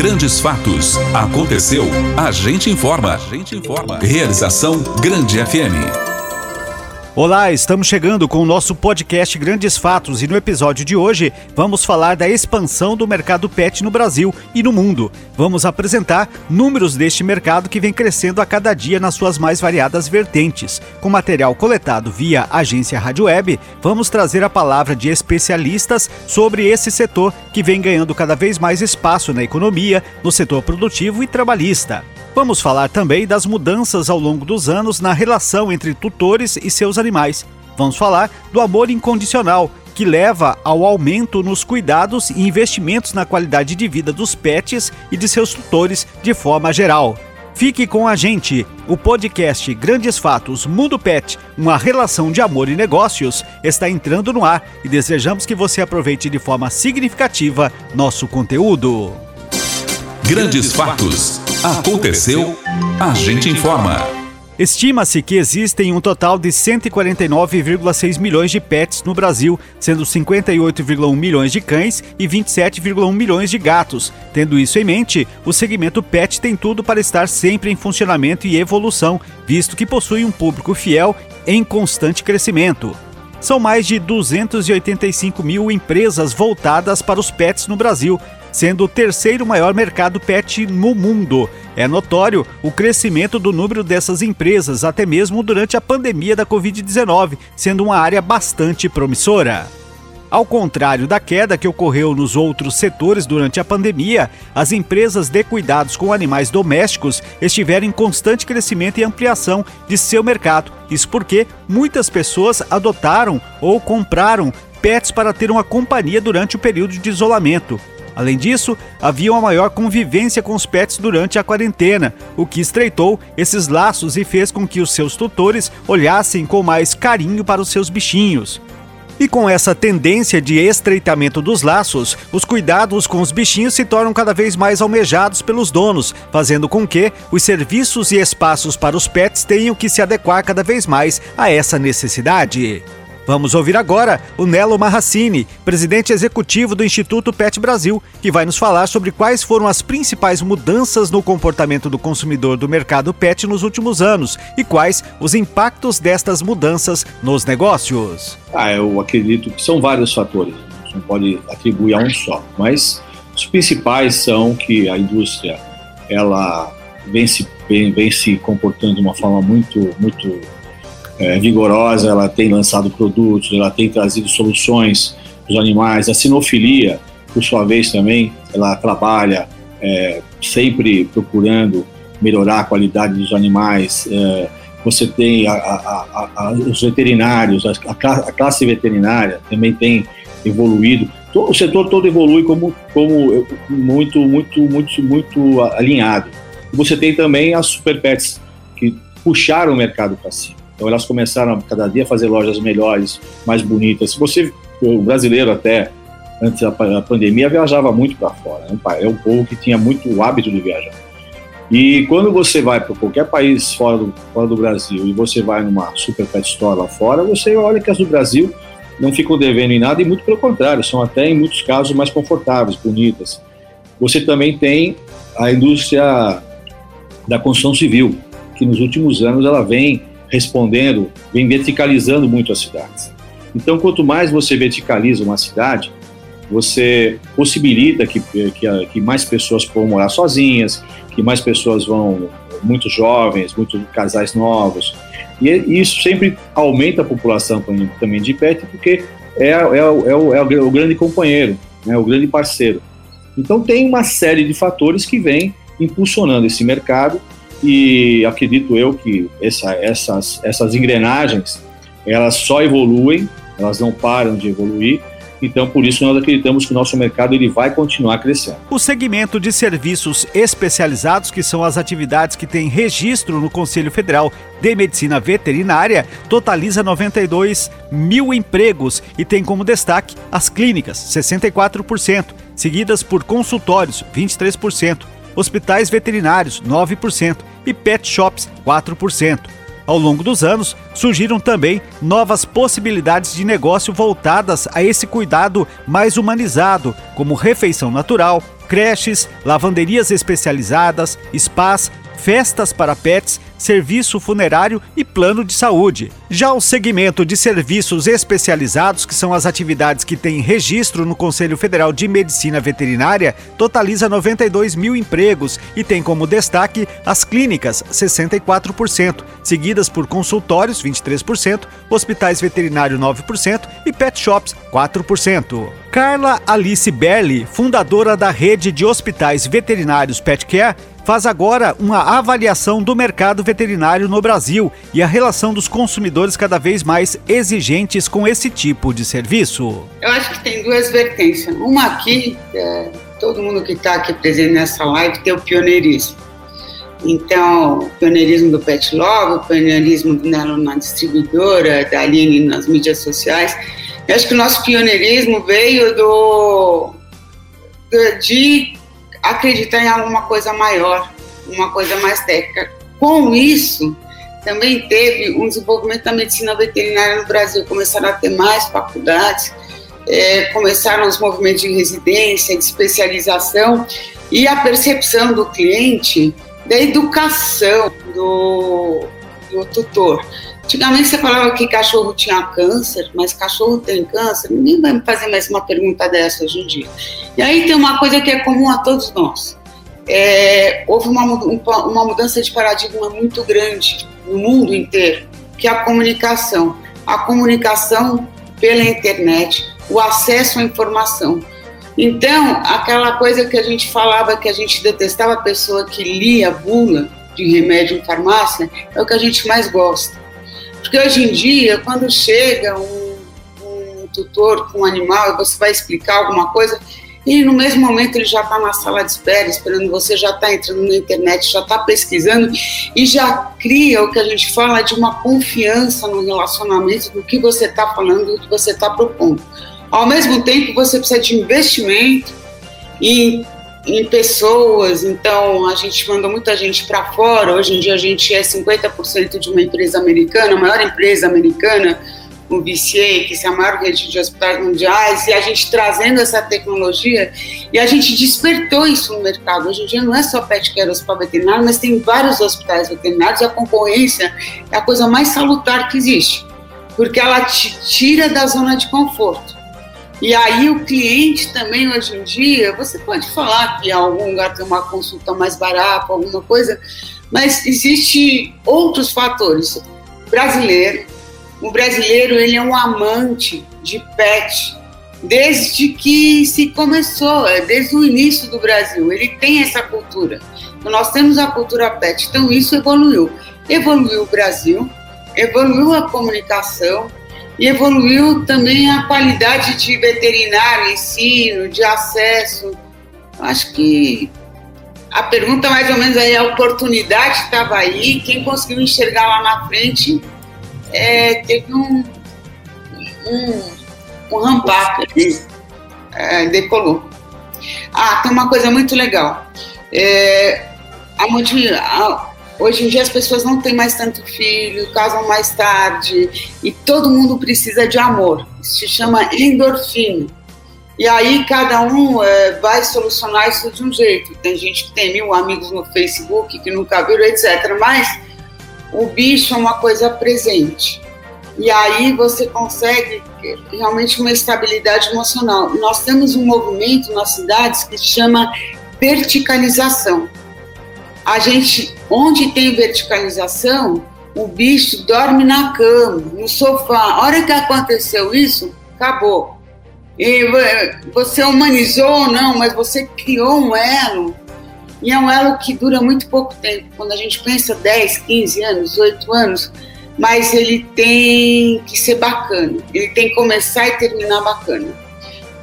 Grandes fatos. Aconteceu. A gente informa. A gente informa. Realização Grande FM. Olá, estamos chegando com o nosso podcast Grandes Fatos e no episódio de hoje vamos falar da expansão do mercado pet no Brasil e no mundo. Vamos apresentar números deste mercado que vem crescendo a cada dia nas suas mais variadas vertentes. Com material coletado via agência Rádio Web, vamos trazer a palavra de especialistas sobre esse setor que vem ganhando cada vez mais espaço na economia, no setor produtivo e trabalhista. Vamos falar também das mudanças ao longo dos anos na relação entre tutores e seus animais. Vamos falar do amor incondicional, que leva ao aumento nos cuidados e investimentos na qualidade de vida dos pets e de seus tutores de forma geral. Fique com a gente. O podcast Grandes Fatos Mundo Pet, uma relação de amor e negócios, está entrando no ar e desejamos que você aproveite de forma significativa nosso conteúdo. Grandes Fatos. Aconteceu, a gente informa. Estima-se que existem um total de 149,6 milhões de pets no Brasil, sendo 58,1 milhões de cães e 27,1 milhões de gatos. Tendo isso em mente, o segmento pet tem tudo para estar sempre em funcionamento e evolução, visto que possui um público fiel em constante crescimento. São mais de 285 mil empresas voltadas para os pets no Brasil, sendo o terceiro maior mercado pet no mundo. É notório o crescimento do número dessas empresas, até mesmo durante a pandemia da Covid-19, sendo uma área bastante promissora. Ao contrário da queda que ocorreu nos outros setores durante a pandemia, as empresas de cuidados com animais domésticos estiveram em constante crescimento e ampliação de seu mercado. Isso porque muitas pessoas adotaram ou compraram pets para ter uma companhia durante o período de isolamento. Além disso, havia uma maior convivência com os pets durante a quarentena, o que estreitou esses laços e fez com que os seus tutores olhassem com mais carinho para os seus bichinhos. E com essa tendência de estreitamento dos laços, os cuidados com os bichinhos se tornam cada vez mais almejados pelos donos, fazendo com que os serviços e espaços para os pets tenham que se adequar cada vez mais a essa necessidade. Vamos ouvir agora o Nelo Marracini, presidente executivo do Instituto Pet Brasil, que vai nos falar sobre quais foram as principais mudanças no comportamento do consumidor do mercado pet nos últimos anos e quais os impactos destas mudanças nos negócios. Ah, eu acredito que são vários fatores, não pode atribuir a um só, mas os principais são que a indústria ela vem se, vem, vem se comportando de uma forma muito, muito é, vigorosa, ela tem lançado produtos, ela tem trazido soluções para os animais. A sinofilia, por sua vez, também, ela trabalha é, sempre procurando melhorar a qualidade dos animais. É, você tem a, a, a, os veterinários, a, classe veterinária também tem evoluído. O setor todo evolui como, como muito, muito, muito, muito alinhado. Você tem também as super pets que puxaram o mercado para cima. Então elas começaram cada dia a fazer lojas melhores, mais bonitas. Se você, o brasileiro até antes da pandemia viajava muito para fora. Né? É um povo que tinha muito hábito de viajar. E quando você vai para qualquer país fora do, fora do Brasil e você vai numa super pet store lá fora, você olha que as do Brasil não ficam devendo em nada e muito pelo contrário, são até em muitos casos mais confortáveis, bonitas. Você também tem a indústria da construção civil, que nos últimos anos ela vem respondendo, vem verticalizando muito as cidades. Então, quanto mais você verticaliza uma cidade, você possibilita que, que, que mais pessoas possam morar sozinhas, que mais pessoas vão, muitos jovens, muitos casais novos. E isso sempre aumenta a população também de pet, porque é, é, é, o, é, é o grande companheiro, né, o grande parceiro. Então, tem uma série de fatores que vem impulsionando esse mercado e acredito eu que essa, essas, essas engrenagens elas só evoluem, elas não param de evoluir. Então, por isso, nós acreditamos que o nosso mercado ele vai continuar crescendo. O segmento de serviços especializados, que são as atividades que têm registro no Conselho Federal de Medicina Veterinária, totaliza 92 mil empregos e tem como destaque as clínicas, 64%, seguidas por consultórios, 23%, hospitais veterinários, 9%, e pet shops, 4%. Ao longo dos anos, surgiram também novas possibilidades de negócio voltadas a esse cuidado mais humanizado, como refeição natural, creches, lavanderias especializadas, spas, festas para pets, serviço funerário e plano de saúde. Já o segmento de serviços especializados, que são as atividades que têm registro no Conselho Federal de Medicina Veterinária, totaliza 92 mil empregos e tem como destaque as clínicas, 64%, seguidas por consultórios, 23%, hospitais veterinários, 9% e pet shops, 4%. Carla Alice Berli, fundadora da rede de hospitais veterinários Petcare, faz agora uma avaliação do mercado veterinário no Brasil e a relação dos consumidores cada vez mais exigentes com esse tipo de serviço. Eu acho que tem duas vertentes. Uma aqui, é, todo mundo que está aqui presente nessa live tem o pioneirismo. Então, o pioneirismo do Pet Love, o pioneirismo do Nelo na distribuidora, da Aline nas mídias sociais. Eu acho que o nosso pioneirismo veio do, do de acreditar em alguma coisa maior, uma coisa mais técnica. Com isso, também teve um desenvolvimento da medicina veterinária no Brasil. Começaram a ter mais faculdades, é, começaram os movimentos de residência, de especialização e a percepção do cliente da educação do, do tutor. Antigamente você falava que cachorro tinha câncer, mas cachorro tem câncer? Ninguém vai me fazer mais uma pergunta dessa hoje em dia. E aí tem uma coisa que é comum a todos nós. É, houve uma, uma mudança de paradigma muito grande no mundo inteiro, que é a comunicação. A comunicação pela internet, o acesso à informação. Então, aquela coisa que a gente falava que a gente detestava a pessoa que lia bula de remédio em farmácia, é o que a gente mais gosta. Porque hoje em dia, quando chega um, um tutor com um animal e você vai explicar alguma coisa, e no mesmo momento ele já está na sala de espera esperando você, já está entrando na internet, já está pesquisando e já cria o que a gente fala de uma confiança no relacionamento do que você está falando, do que você está propondo. Ao mesmo tempo, você precisa de investimento em em pessoas, então a gente manda muita gente para fora. Hoje em dia a gente é 50% de uma empresa americana, a maior empresa americana, o VCA, que é a maior rede de hospitais mundiais, e a gente trazendo essa tecnologia, e a gente despertou isso no mercado. Hoje em dia não é só pet care hospital veterinário, mas tem vários hospitais veterinários, e a concorrência é a coisa mais salutar que existe, porque ela te tira da zona de conforto. E aí o cliente também hoje em dia, você pode falar que algum lugar tem uma consulta mais barata, alguma coisa, mas existe outros fatores. Brasileiro, o brasileiro ele é um amante de pet desde que se começou, é, desde o início do Brasil. Ele tem essa cultura. Então, nós temos a cultura pet, então isso evoluiu. Evoluiu o Brasil, evoluiu a comunicação, e evoluiu também a qualidade de veterinário, ensino, de acesso. Acho que a pergunta mais ou menos aí, a oportunidade estava aí, quem conseguiu enxergar lá na frente é, teve um, um, um ramp-up ali, é, decolou. Ah, tem uma coisa muito legal. É, a, Hoje em dia as pessoas não têm mais tanto filho, casam mais tarde e todo mundo precisa de amor. Isso se chama endorfina. E aí cada um é, vai solucionar isso de um jeito. Tem gente que tem mil amigos no Facebook que nunca viram, etc. Mas o bicho é uma coisa presente. E aí você consegue realmente uma estabilidade emocional. Nós temos um movimento nas cidades que se chama verticalização a gente, onde tem verticalização, o bicho dorme na cama, no sofá. A hora que aconteceu isso, acabou. E você humanizou ou não, mas você criou um elo. E é um elo que dura muito pouco tempo. Quando a gente pensa 10, 15 anos, 8 anos, mas ele tem que ser bacana. Ele tem que começar e terminar bacana.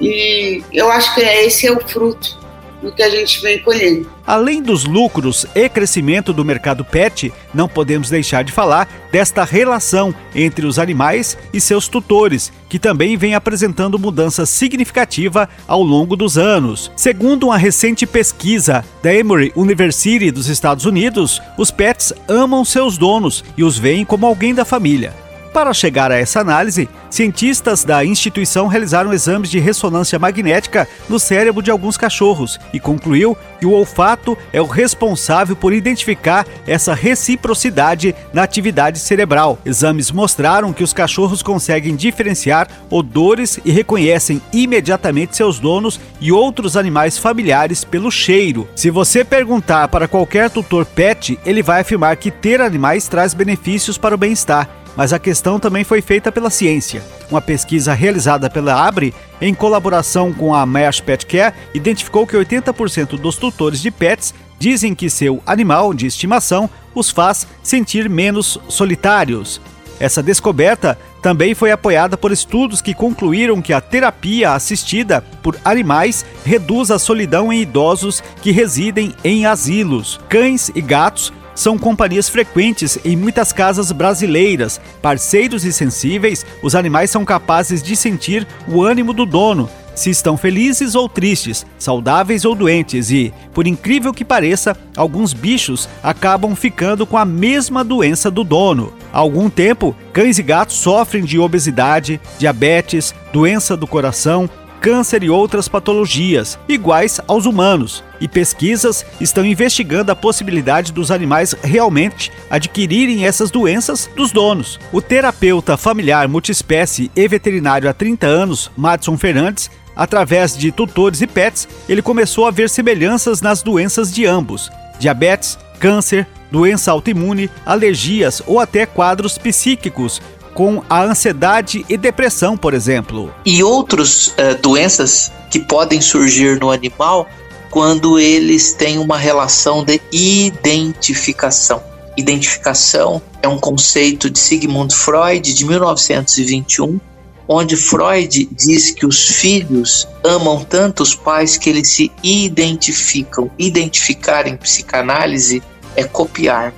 E eu acho que esse é o fruto do que a gente vem colhendo. Além dos lucros e crescimento do mercado pet, não podemos deixar de falar desta relação entre os animais e seus tutores, que também vem apresentando mudança significativa ao longo dos anos. Segundo uma recente pesquisa da Emory University dos Estados Unidos, os pets amam seus donos e os veem como alguém da família. Para chegar a essa análise, cientistas da instituição realizaram exames de ressonância magnética no cérebro de alguns cachorros e concluiu que o olfato é o responsável por identificar essa reciprocidade na atividade cerebral. Exames mostraram que os cachorros conseguem diferenciar odores e reconhecem imediatamente seus donos e outros animais familiares pelo cheiro. Se você perguntar para qualquer tutor pet, ele vai afirmar que ter animais traz benefícios para o bem-estar mas a questão também foi feita pela ciência. Uma pesquisa realizada pela Abre, em colaboração com a Mesh Pet Care, identificou que 80% dos tutores de pets dizem que seu animal de estimação os faz sentir menos solitários. Essa descoberta também foi apoiada por estudos que concluíram que a terapia assistida por animais reduz a solidão em idosos que residem em asilos. Cães e gatos são companhias frequentes em muitas casas brasileiras. Parceiros e sensíveis, os animais são capazes de sentir o ânimo do dono, se estão felizes ou tristes, saudáveis ou doentes e, por incrível que pareça, alguns bichos acabam ficando com a mesma doença do dono. Há algum tempo, cães e gatos sofrem de obesidade, diabetes, doença do coração, câncer e outras patologias, iguais aos humanos, e pesquisas estão investigando a possibilidade dos animais realmente adquirirem essas doenças dos donos. O terapeuta familiar multiespécie e veterinário há 30 anos, Madison Fernandes, através de tutores e pets, ele começou a ver semelhanças nas doenças de ambos: diabetes, câncer, doença autoimune, alergias ou até quadros psíquicos, com a ansiedade e depressão, por exemplo. E outras uh, eh, doenças que podem surgir no animal quando eles têm uma relação de identificação. Identificação é um conceito de Sigmund Freud de 1921, onde Freud diz que os filhos amam tanto os pais que eles se identificam. Identificar em psicanálise é copiar,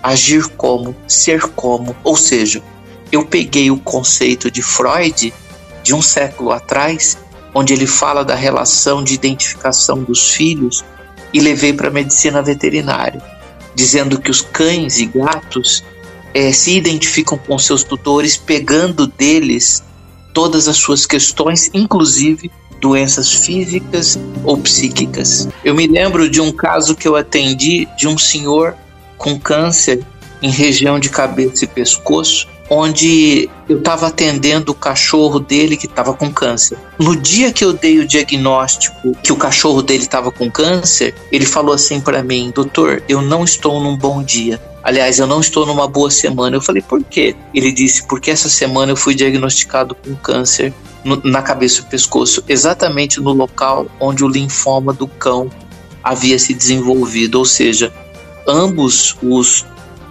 agir como, ser como, ou seja, eu peguei o conceito de Freud de um século atrás, onde ele fala da relação de identificação dos filhos, e levei para a medicina veterinária, dizendo que os cães e gatos é, se identificam com seus tutores, pegando deles todas as suas questões, inclusive doenças físicas ou psíquicas. Eu me lembro de um caso que eu atendi de um senhor com câncer em região de cabeça e pescoço, onde eu estava atendendo o cachorro dele que estava com câncer. No dia que eu dei o diagnóstico que o cachorro dele estava com câncer, ele falou assim para mim: "Doutor, eu não estou num bom dia. Aliás, eu não estou numa boa semana". Eu falei: "Por quê?". Ele disse: "Porque essa semana eu fui diagnosticado com câncer no, na cabeça e pescoço, exatamente no local onde o linfoma do cão havia se desenvolvido, ou seja, ambos os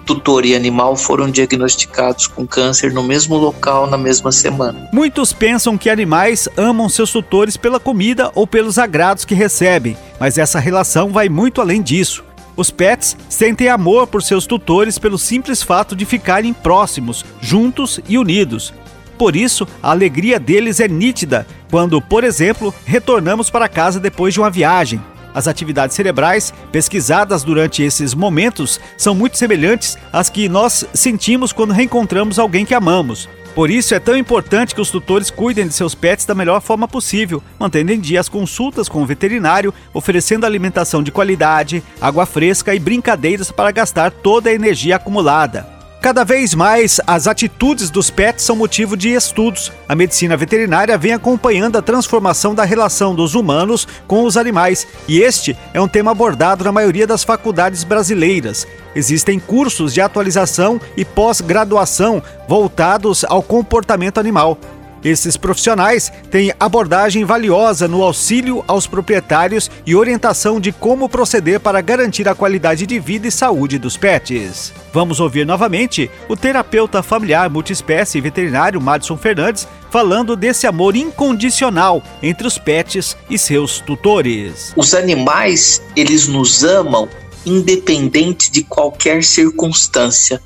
tutor e animal foram diagnosticados com câncer no mesmo local na mesma semana. Muitos pensam que animais amam seus tutores pela comida ou pelos agrados que recebem, mas essa relação vai muito além disso. Os pets sentem amor por seus tutores pelo simples fato de ficarem próximos, juntos e unidos. Por isso, a alegria deles é nítida quando, por exemplo, retornamos para casa depois de uma viagem, as atividades cerebrais pesquisadas durante esses momentos são muito semelhantes às que nós sentimos quando reencontramos alguém que amamos. Por isso é tão importante que os tutores cuidem de seus pets da melhor forma possível, mantendo em dia as consultas com o veterinário, oferecendo alimentação de qualidade, água fresca e brincadeiras para gastar toda a energia acumulada. Cada vez mais, as atitudes dos pets são motivo de estudos. A medicina veterinária vem acompanhando a transformação da relação dos humanos com os animais, e este é um tema abordado na maioria das faculdades brasileiras. Existem cursos de atualização e pós-graduação voltados ao comportamento animal. Esses profissionais têm abordagem valiosa no auxílio aos proprietários e orientação de como proceder para garantir a qualidade de vida e saúde dos pets. Vamos ouvir novamente o terapeuta familiar multiespécie e veterinário Madison Fernandes falando desse amor incondicional entre os pets e seus tutores. Os animais, eles nos amam independente de qualquer circunstância.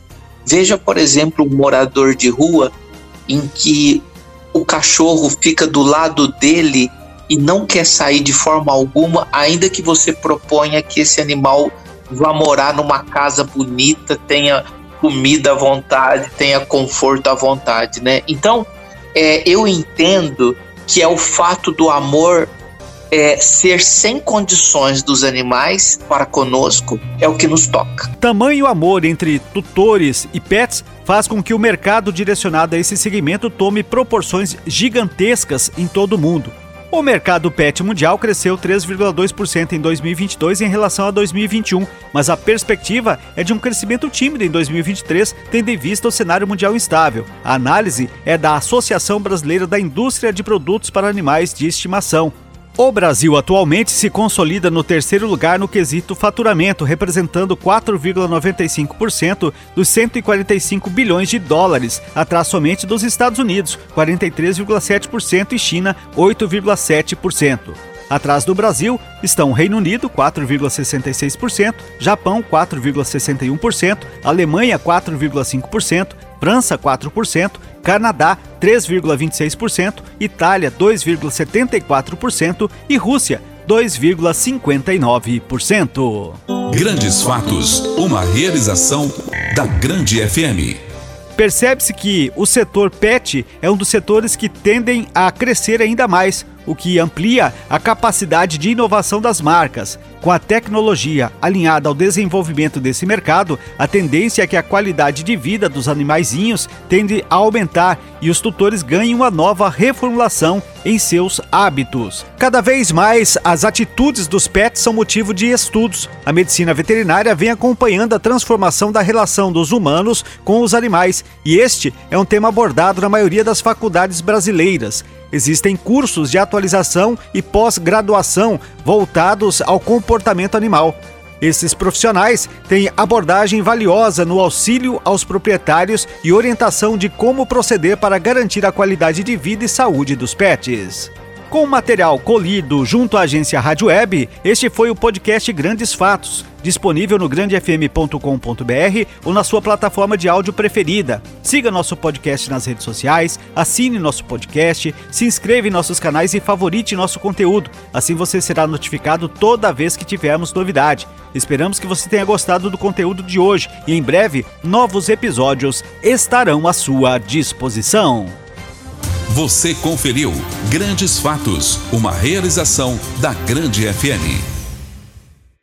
Veja, por exemplo, um morador de rua em que o cachorro fica do lado dele e não quer sair de forma alguma, ainda que você proponha que esse animal vá morar numa casa bonita, tenha comida à vontade, tenha conforto à vontade, né? Então, é, eu entendo que é o fato do amor é, ser sem condições dos animais para conosco é o que nos toca. Tamanho amor entre tutores e pets faz com que o mercado direcionado a esse segmento tome proporções gigantescas em todo o mundo. O mercado pet mundial cresceu 3,2% em 2022 em relação a 2021, mas a perspectiva é de um crescimento tímido em 2023, tendo em vista o cenário mundial instável. A análise é da Associação Brasileira da Indústria de Produtos para Animais de Estimação. O Brasil atualmente se consolida no terceiro lugar no quesito faturamento, representando 4,95% dos 145 bilhões de dólares, atrás somente dos Estados Unidos, 43,7% e China, 8,7%. Atrás do Brasil estão Reino Unido, 4,66%, Japão, 4,61%, Alemanha, 4,5%, França 4%, Canadá 3,26%, Itália 2,74% e Rússia 2,59%. Grandes Fatos, uma realização da Grande FM. Percebe-se que o setor PET é um dos setores que tendem a crescer ainda mais o que amplia a capacidade de inovação das marcas. Com a tecnologia alinhada ao desenvolvimento desse mercado, a tendência é que a qualidade de vida dos animaizinhos tende a aumentar e os tutores ganhem uma nova reformulação em seus hábitos. Cada vez mais, as atitudes dos pets são motivo de estudos. A medicina veterinária vem acompanhando a transformação da relação dos humanos com os animais, e este é um tema abordado na maioria das faculdades brasileiras. Existem cursos de atualização e pós-graduação voltados ao comportamento animal. Esses profissionais têm abordagem valiosa no auxílio aos proprietários e orientação de como proceder para garantir a qualidade de vida e saúde dos pets. Com material colhido junto à agência Rádio Web, este foi o podcast Grandes Fatos, disponível no grandefm.com.br ou na sua plataforma de áudio preferida. Siga nosso podcast nas redes sociais, assine nosso podcast, se inscreva em nossos canais e favorite nosso conteúdo. Assim você será notificado toda vez que tivermos novidade. Esperamos que você tenha gostado do conteúdo de hoje e em breve novos episódios estarão à sua disposição. Você conferiu Grandes Fatos, uma realização da Grande FM.